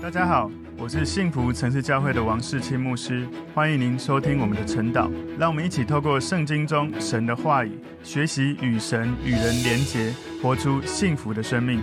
大家好，我是幸福城市教会的王世清牧师，欢迎您收听我们的晨祷。让我们一起透过圣经中神的话语，学习与神与人连结，活出幸福的生命。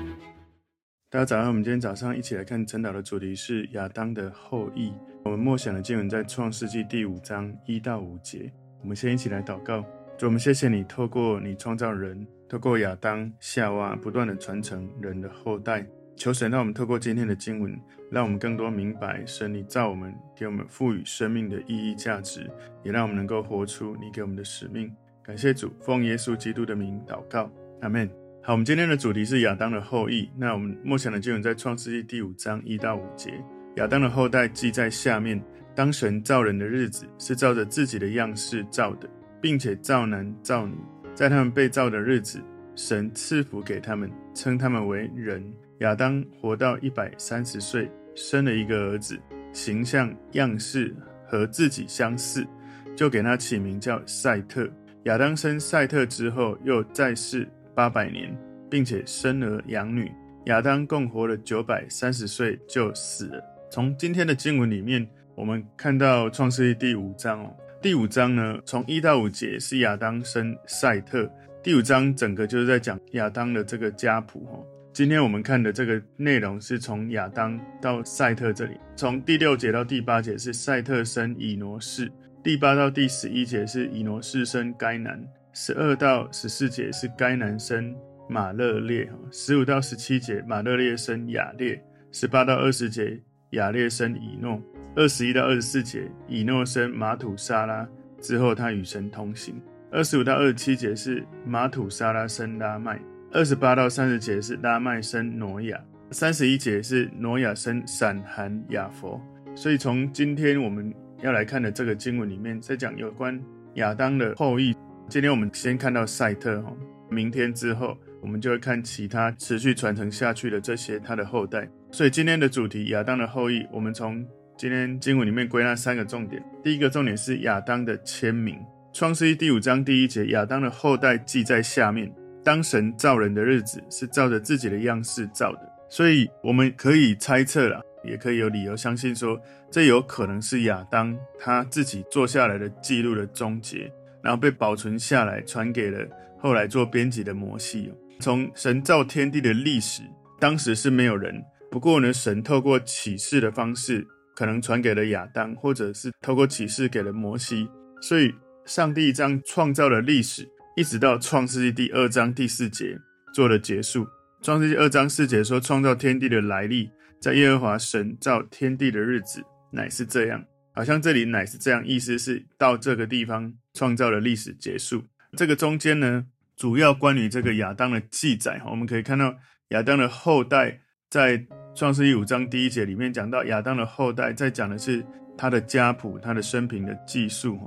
大家早上，我们今天早上一起来看晨祷的主题是亚当的后裔。我们默想的经文在创世纪第五章一到五节。我们先一起来祷告。主，我们谢谢你，透过你创造人，透过亚当、夏娃，不断的传承人的后代。求神让我们透过今天的经文，让我们更多明白神你造我们，给我们赋予生命的意义价值，也让我们能够活出你给我们的使命。感谢主，奉耶稣基督的名祷告，阿门。好，我们今天的主题是亚当的后裔。那我们默想的经文在创世纪第五章一到五节。亚当的后代记在下面：当神造人的日子，是照着自己的样式造的，并且造男造女。在他们被造的日子，神赐福给他们，称他们为人。亚当活到一百三十岁，生了一个儿子，形象样式和自己相似，就给他起名叫赛特。亚当生赛特之后，又再世八百年，并且生儿养女。亚当共活了九百三十岁就死了。从今天的经文里面，我们看到创世记第五章哦。第五章呢，从一到五节是亚当生赛特。第五章整个就是在讲亚当的这个家谱哦。今天我们看的这个内容是从亚当到赛特这里，从第六节到第八节是赛特生以挪士，第八到第十一节是以挪士生该南，十二到十四节是该南生马勒列，十五到十七节马勒列生亚列，十八到二十节亚列生以诺，二十一到二十四节以诺生马土沙拉，之后他与神同行，二十五到二十七节是马土沙拉生拉麦。二十八到三十节是拉麦生挪亚，三十一节是挪亚生闪、含、雅佛。所以从今天我们要来看的这个经文里面，在讲有关亚当的后裔。今天我们先看到赛特，哈，明天之后我们就会看其他持续传承下去的这些他的后代。所以今天的主题亚当的后裔，我们从今天经文里面归纳三个重点。第一个重点是亚当的签名，创世记第五章第一节，亚当的后代记在下面。当神造人的日子，是照着自己的样式造的，所以我们可以猜测了，也可以有理由相信说，这有可能是亚当他自己做下来的记录的终结，然后被保存下来，传给了后来做编辑的摩西。从神造天地的历史，当时是没有人，不过呢，神透过启示的方式，可能传给了亚当，或者是透过启示给了摩西，所以上帝这样创造了历史。一直到创世纪第二章第四节做了结束。创世纪二章四节说，创造天地的来历，在耶和华神造天地的日子，乃是这样。好像这里乃是这样，意思是到这个地方创造的历史结束。这个中间呢，主要关于这个亚当的记载，我们可以看到亚当的后代在创世纪五章第一节里面讲到亚当的后代，在讲的是他的家谱、他的生平的记述。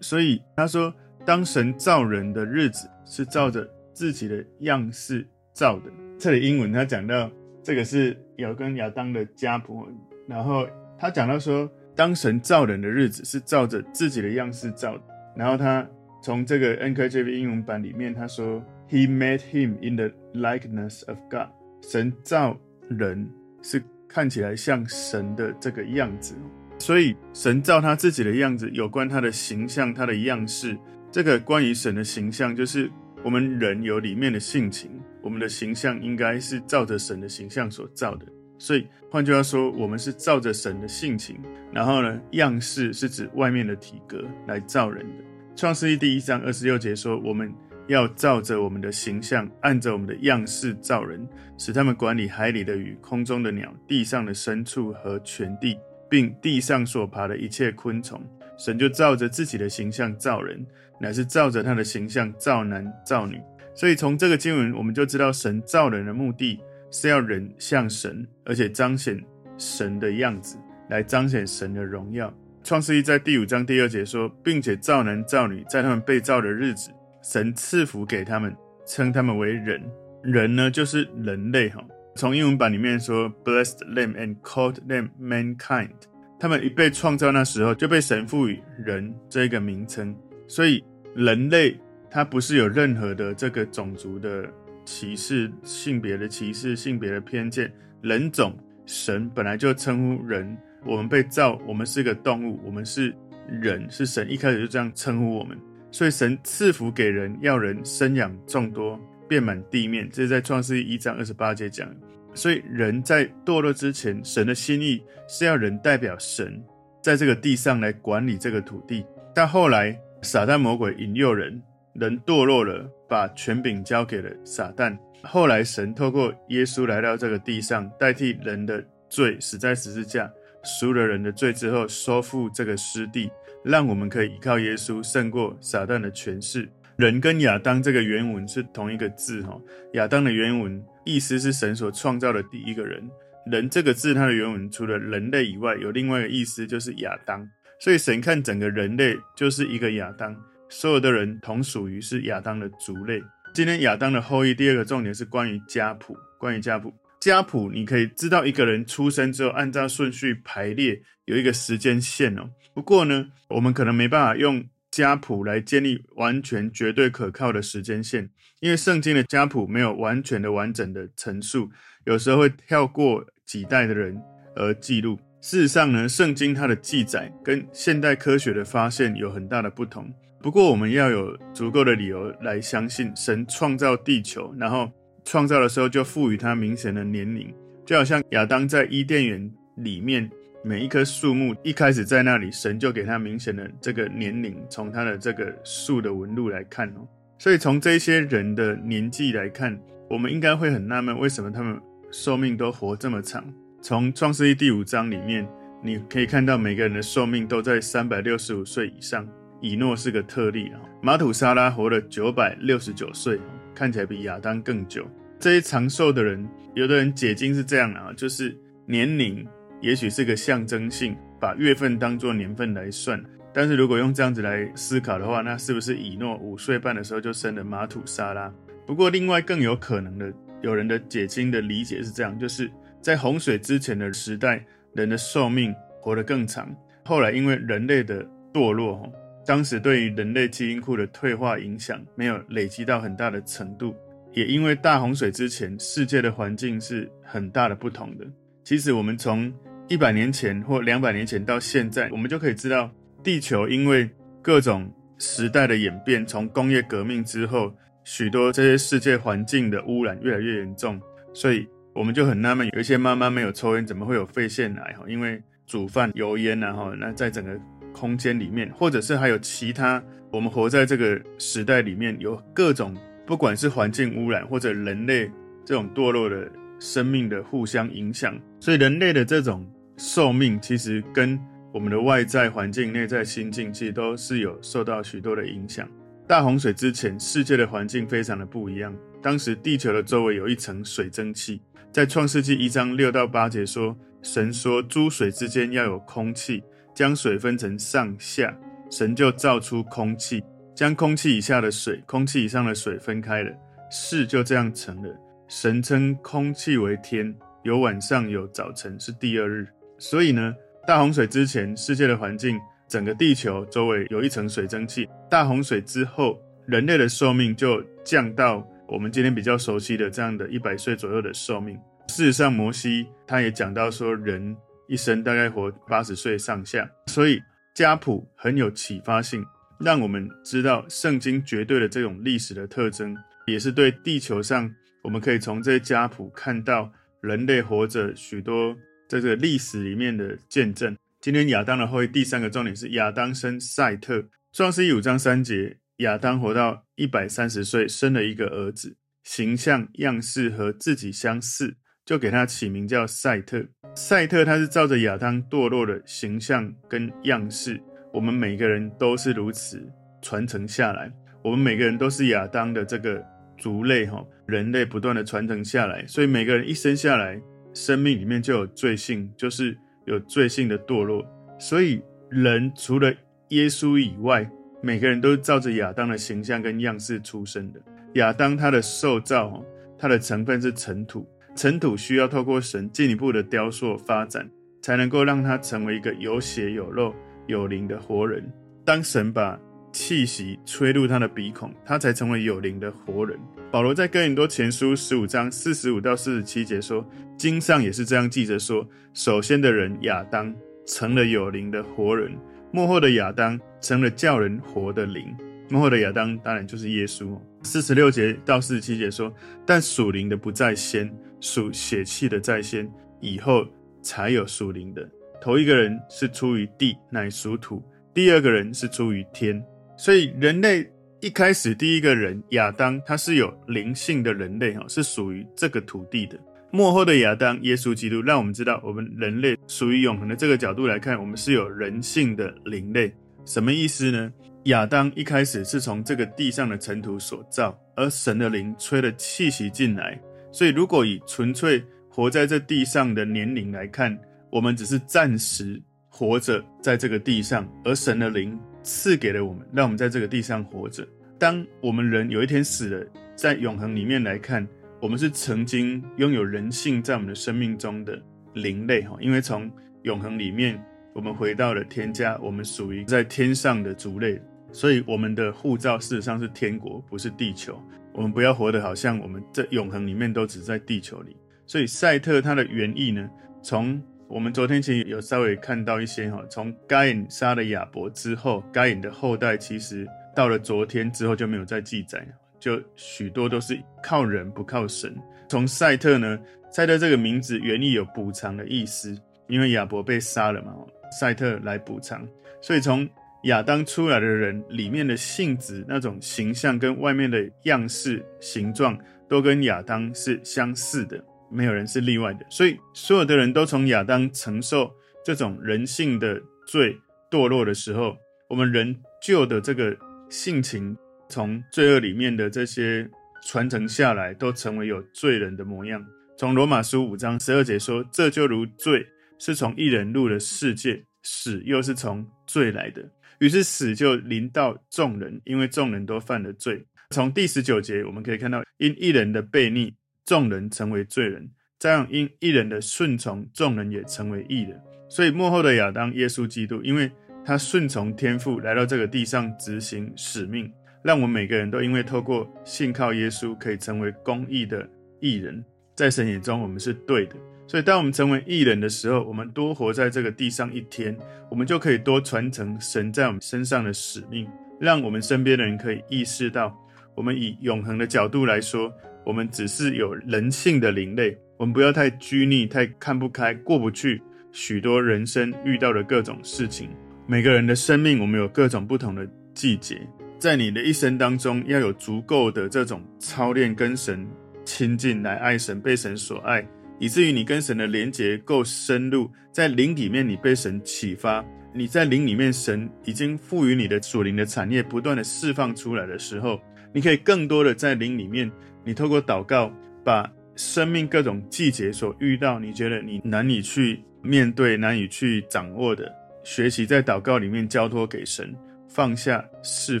所以他说。当神造人的日子，是照着自己的样式造的。这里英文他讲到这个是有跟亚当的家谱，然后他讲到说，当神造人的日子是照着自己的样式造的。然后他从这个 NKJV 英文版里面他说，He made him in the likeness of God。神造人是看起来像神的这个样子，所以神造他自己的样子，有关他的形象，他的样式。这个关于神的形象，就是我们人有里面的性情，我们的形象应该是照着神的形象所造的。所以换句话说，我们是照着神的性情，然后呢，样式是指外面的体格来造人的。创世记第一章二十六节说，我们要照着我们的形象，按着我们的样式造人，使他们管理海里的鱼、空中的鸟、地上的牲畜和全地，并地上所爬的一切昆虫。神就照着自己的形象造人。乃是照着他的形象造男造女，所以从这个经文我们就知道，神造人的目的是要人像神，而且彰显神的样子，来彰显神的荣耀。创世记在第五章第二节说，并且造男造女，在他们被造的日子，神赐福给他们，称他们为人。人呢，就是人类哈。从英文版里面说，blessed them and called them mankind。他们一被创造那时候，就被神赋予人这个名称。所以人类他不是有任何的这个种族的歧视、性别的歧视、性别的偏见，人种神本来就称呼人，我们被造，我们是个动物，我们是人，是神一开始就这样称呼我们。所以神赐福给人，要人生养众多，遍满地面。这是在创世记一章二十八节讲。所以人在堕落之前，神的心意是要人代表神，在这个地上来管理这个土地。但后来撒旦魔鬼引诱人，人堕落了，把权柄交给了撒旦。后来，神透过耶稣来到这个地上，代替人的罪，死在十字架，赎了人的罪之后，收复这个失地，让我们可以依靠耶稣胜过撒旦的权势。人跟亚当这个原文是同一个字，哈，亚当的原文意思是神所创造的第一个人。人这个字，它的原文除了人类以外，有另外一个意思，就是亚当。所以神看整个人类就是一个亚当，所有的人同属于是亚当的族类。今天亚当的后裔，第二个重点是关于家谱。关于家谱，家谱你可以知道一个人出生之后，按照顺序排列，有一个时间线哦。不过呢，我们可能没办法用家谱来建立完全绝对可靠的时间线，因为圣经的家谱没有完全的完整的陈述，有时候会跳过几代的人而记录。事实上呢，圣经它的记载跟现代科学的发现有很大的不同。不过，我们要有足够的理由来相信，神创造地球，然后创造的时候就赋予它明显的年龄，就好像亚当在伊甸园里面，每一棵树木一开始在那里，神就给它明显的这个年龄，从它的这个树的纹路来看哦。所以从这些人的年纪来看，我们应该会很纳闷，为什么他们寿命都活这么长？从创世记第五章里面，你可以看到每个人的寿命都在三百六十五岁以上。以诺是个特例啊，马土沙拉活了九百六十九岁，看起来比亚当更久。这些长寿的人，有的人解经是这样的啊，就是年龄也许是个象征性，把月份当作年份来算。但是如果用这样子来思考的话，那是不是以诺五岁半的时候就生了马土沙拉？不过另外更有可能的，有人的解经的理解是这样，就是在洪水之前的时代，人的寿命活得更长。后来因为人类的堕落，当时对于人类基因库的退化影响没有累积到很大的程度，也因为大洪水之前世界的环境是很大的不同的。其实我们从一百年前或两百年前到现在，我们就可以知道，地球因为各种时代的演变，从工业革命之后，许多这些世界环境的污染越来越严重，所以我们就很纳闷，有一些妈妈没有抽烟，怎么会有肺腺癌？哈，因为煮饭油烟然后那在整个。空间里面，或者是还有其他，我们活在这个时代里面，有各种不管是环境污染或者人类这种堕落的生命的互相影响，所以人类的这种寿命其实跟我们的外在环境、内在心境其实都是有受到许多的影响。大洪水之前，世界的环境非常的不一样，当时地球的周围有一层水蒸气，在创世纪一章六到八节说，神说诸水之间要有空气。将水分成上下，神就造出空气，将空气以下的水、空气以上的水分开了，事就这样成了。神称空气为天，有晚上有早晨，是第二日。所以呢，大洪水之前，世界的环境，整个地球周围有一层水蒸气。大洪水之后，人类的寿命就降到我们今天比较熟悉的这样的一百岁左右的寿命。事实上，摩西他也讲到说，人。一生大概活八十岁上下，所以家谱很有启发性，让我们知道圣经绝对的这种历史的特征，也是对地球上我们可以从这些家谱看到人类活着许多在这个历史里面的见证。今天亚当的后裔第三个重点是亚当生赛特，创世记五章三节，亚当活到一百三十岁，生了一个儿子，形象样式和自己相似。就给他起名叫赛特。赛特他是照着亚当堕落的形象跟样式，我们每个人都是如此传承下来。我们每个人都是亚当的这个族类哈，人类不断的传承下来，所以每个人一生下来，生命里面就有罪性，就是有罪性的堕落。所以人除了耶稣以外，每个人都照着亚当的形象跟样式出生的。亚当他的受造，他的成分是尘土。尘土需要透过神进一步的雕塑发展，才能够让他成为一个有血有肉有灵的活人。当神把气息吹入他的鼻孔，他才成为有灵的活人。保罗在哥林多前书十五章四十五到四十七节说，经上也是这样记着说：首先的人亚当成了有灵的活人，幕后的亚当成了叫人活的灵。幕后的亚当当然就是耶稣。四十六节到四十七节说，但属灵的不在先，属血气的在先，以后才有属灵的。头一个人是出于地，乃属土；第二个人是出于天。所以人类一开始第一个人亚当，他是有灵性的人类，哈，是属于这个土地的。末后的亚当，耶稣基督，让我们知道，我们人类属于永恒的这个角度来看，我们是有人性的灵类。什么意思呢？亚当一开始是从这个地上的尘土所造，而神的灵吹了气息进来。所以，如果以纯粹活在这地上的年龄来看，我们只是暂时活着在这个地上，而神的灵赐给了我们，让我们在这个地上活着。当我们人有一天死了，在永恒里面来看，我们是曾经拥有人性在我们的生命中的灵类哈，因为从永恒里面我们回到了天家，我们属于在天上的族类，所以我们的护照事实上是天国，不是地球。我们不要活得好像我们在永恒里面都只在地球里。所以赛特他的原意呢，从我们昨天其实有稍微看到一些哈，从该隐杀了亚伯之后，该隐的后代其实到了昨天之后就没有再记载，就许多都是靠人不靠神。从赛特呢，赛特这个名字原意有补偿的意思，因为亚伯被杀了嘛，赛特来补偿。所以从亚当出来的人里面的性质、那种形象跟外面的样式、形状，都跟亚当是相似的。没有人是例外的，所以所有的人都从亚当承受这种人性的罪堕落的时候，我们人旧的这个性情从罪恶里面的这些传承下来，都成为有罪人的模样。从罗马书五章十二节说：“这就如罪是从一人入了世界，死又是从罪来的，于是死就临到众人，因为众人都犯了罪。”从第十九节我们可以看到，因一人的悖逆。众人成为罪人，这样因一人的顺从，众人也成为义人。所以幕后的亚当，耶稣基督，因为他顺从天父来到这个地上执行使命，让我们每个人都因为透过信靠耶稣，可以成为公义的义人，在神眼中我们是对的。所以当我们成为义人的时候，我们多活在这个地上一天，我们就可以多传承神在我们身上的使命，让我们身边的人可以意识到，我们以永恒的角度来说。我们只是有人性的灵类，我们不要太拘泥、太看不开、过不去许多人生遇到的各种事情。每个人的生命，我们有各种不同的季节，在你的一生当中，要有足够的这种操练，跟神亲近，来爱神，被神所爱，以至于你跟神的连结够深入，在灵里面你被神启发，你在灵里面神已经赋予你的属灵的产业不断的释放出来的时候，你可以更多的在灵里面。你透过祷告，把生命各种季节所遇到，你觉得你难以去面对、难以去掌握的，学习在祷告里面交托给神，放下、释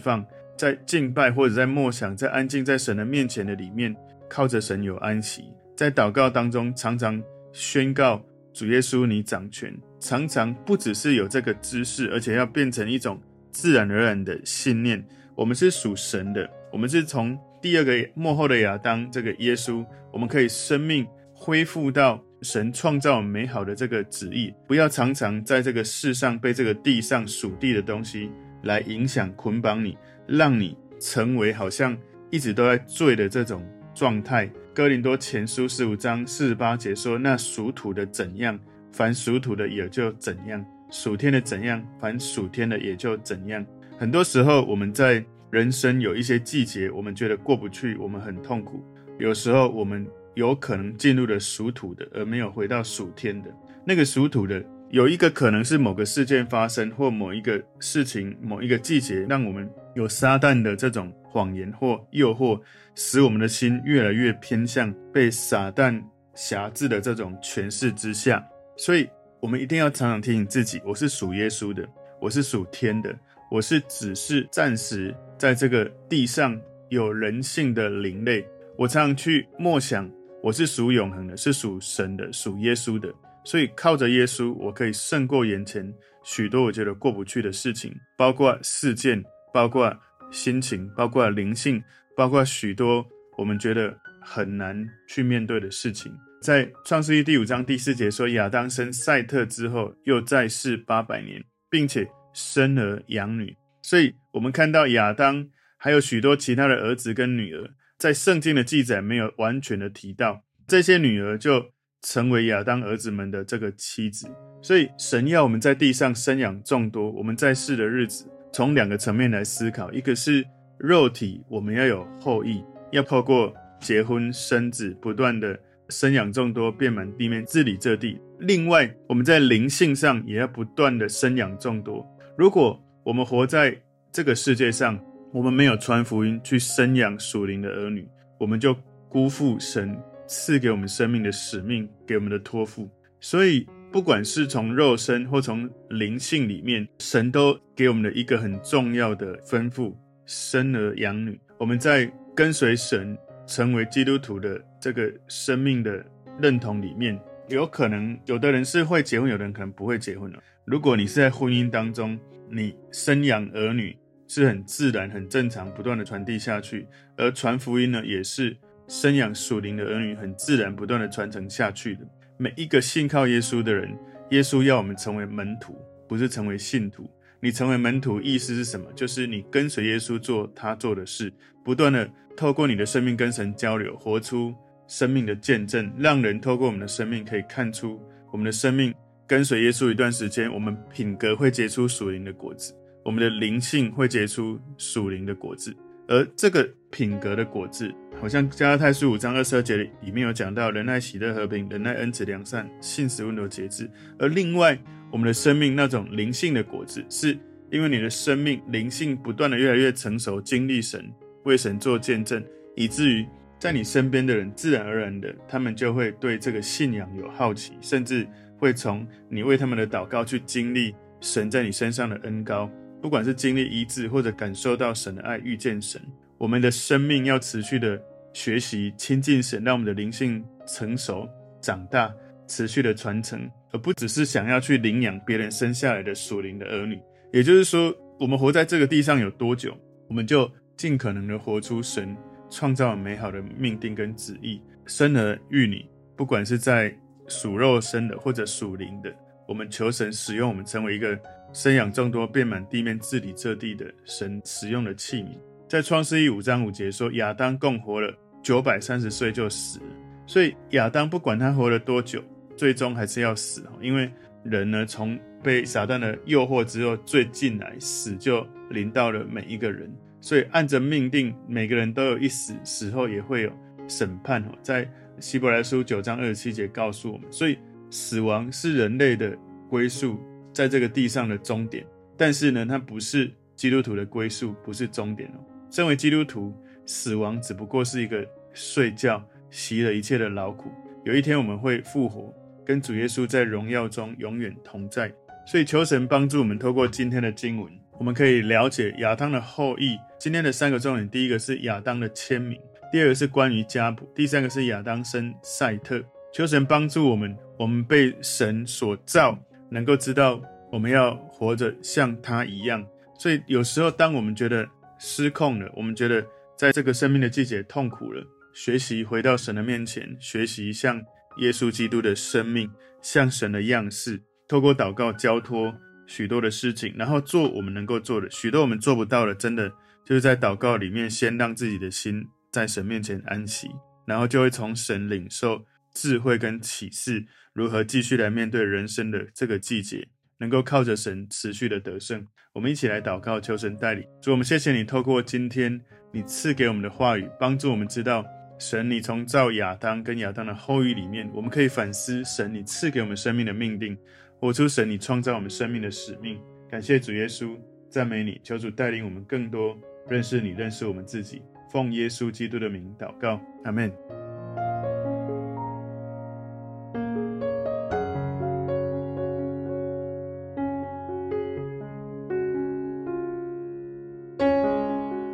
放，在敬拜或者在默想、在安静在神的面前的里面，靠着神有安息。在祷告当中，常常宣告主耶稣你掌权，常常不只是有这个知识，而且要变成一种自然而然的信念。我们是属神的，我们是从。第二个幕后的亚当，这个耶稣，我们可以生命恢复到神创造美好的这个旨意，不要常常在这个世上被这个地上属地的东西来影响捆绑你，让你成为好像一直都在罪的这种状态。哥林多前书十五章四十八节说：“那属土的怎样，凡属土的也就怎样；属天的怎样，凡属天的也就怎样。”很多时候我们在。人生有一些季节，我们觉得过不去，我们很痛苦。有时候我们有可能进入了属土的，而没有回到属天的。那个属土的，有一个可能是某个事件发生，或某一个事情、某一个季节，让我们有撒旦的这种谎言或诱惑，使我们的心越来越偏向被撒旦辖制的这种权势之下。所以，我们一定要常常提醒自己：我是属耶稣的，我是属天的。我是只是暂时在这个地上有人性的灵类，我常常去默想，我是属永恒的，是属神的，属耶稣的，所以靠着耶稣，我可以胜过眼前许多我觉得过不去的事情，包括事件，包括心情，包括灵性，包括许多我们觉得很难去面对的事情。在创世记第五章第四节说，亚当生赛特之后，又再世八百年，并且生儿养女。所以，我们看到亚当还有许多其他的儿子跟女儿，在圣经的记载没有完全的提到，这些女儿就成为亚当儿子们的这个妻子。所以，神要我们在地上生养众多。我们在世的日子，从两个层面来思考：一个是肉体，我们要有后裔，要透过结婚生子，不断的生养众多，遍满地面，治理这地；另外，我们在灵性上也要不断的生养众多。如果我们活在这个世界上，我们没有传福音去生养属灵的儿女，我们就辜负神赐给我们生命的使命，给我们的托付。所以，不管是从肉身或从灵性里面，神都给我们的一个很重要的吩咐：生儿养女。我们在跟随神、成为基督徒的这个生命的认同里面，有可能有的人是会结婚，有的人可能不会结婚了。如果你是在婚姻当中，你生养儿女是很自然、很正常，不断的传递下去；而传福音呢，也是生养属灵的儿女，很自然、不断的传承下去的。每一个信靠耶稣的人，耶稣要我们成为门徒，不是成为信徒。你成为门徒意思是什么？就是你跟随耶稣做他做的事，不断的透过你的生命跟神交流，活出生命的见证，让人透过我们的生命可以看出我们的生命。跟随耶稣一段时间，我们品格会结出属灵的果子，我们的灵性会结出属灵的果子。而这个品格的果子，好像加拉太书五章二十二节里面有讲到：仁爱、喜乐、和平、忍耐、恩慈、良善、信实、温柔、节制。而另外，我们的生命那种灵性的果子，是因为你的生命灵性不断的越来越成熟，经历神，为神做见证，以至于在你身边的人，自然而然的，他们就会对这个信仰有好奇，甚至。会从你为他们的祷告去经历神在你身上的恩膏，不管是经历医治或者感受到神的爱，遇见神。我们的生命要持续的学习亲近神，让我们的灵性成熟长大，持续的传承，而不只是想要去领养别人生下来的属灵的儿女。也就是说，我们活在这个地上有多久，我们就尽可能的活出神创造美好的命定跟旨意，生儿育女，不管是在。属肉生的或者属灵的，我们求神使用我们，成为一个生养众多、遍满地面、治理这地的神使用的器皿。在创世记五章五节说，亚当共活了九百三十岁就死了。所以亚当不管他活了多久，最终还是要死。因为人呢，从被撒旦的诱惑之后，最进来，死就临到了每一个人。所以按着命定，每个人都有一死，死后也会有审判哦。在希伯来书九章二十七节告诉我们，所以死亡是人类的归宿，在这个地上的终点。但是呢，它不是基督徒的归宿，不是终点哦。身为基督徒，死亡只不过是一个睡觉，习了一切的劳苦。有一天我们会复活，跟主耶稣在荣耀中永远同在。所以求神帮助我们，透过今天的经文，我们可以了解亚当的后裔。今天的三个重点，第一个是亚当的签名。第二个是关于家谱，第三个是亚当生赛特。求神帮助我们，我们被神所造，能够知道我们要活着像他一样。所以有时候，当我们觉得失控了，我们觉得在这个生命的季节痛苦了，学习回到神的面前，学习像耶稣基督的生命，像神的样式，透过祷告交托许多的事情，然后做我们能够做的。许多我们做不到的，真的就是在祷告里面，先让自己的心。在神面前安息，然后就会从神领受智慧跟启示，如何继续来面对人生的这个季节，能够靠着神持续的得胜。我们一起来祷告，求神带领。主，我们谢谢你，透过今天你赐给我们的话语，帮助我们知道神，你从造亚当跟亚当的后裔里面，我们可以反思神，你赐给我们生命的命定，活出神你创造我们生命的使命。感谢主耶稣，赞美你，求主带领我们更多认识你，认识我们自己。奉耶稣基督的名祷告，阿门。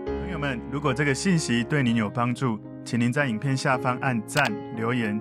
朋友们，如果这个信息对您有帮助，请您在影片下方按赞、留言，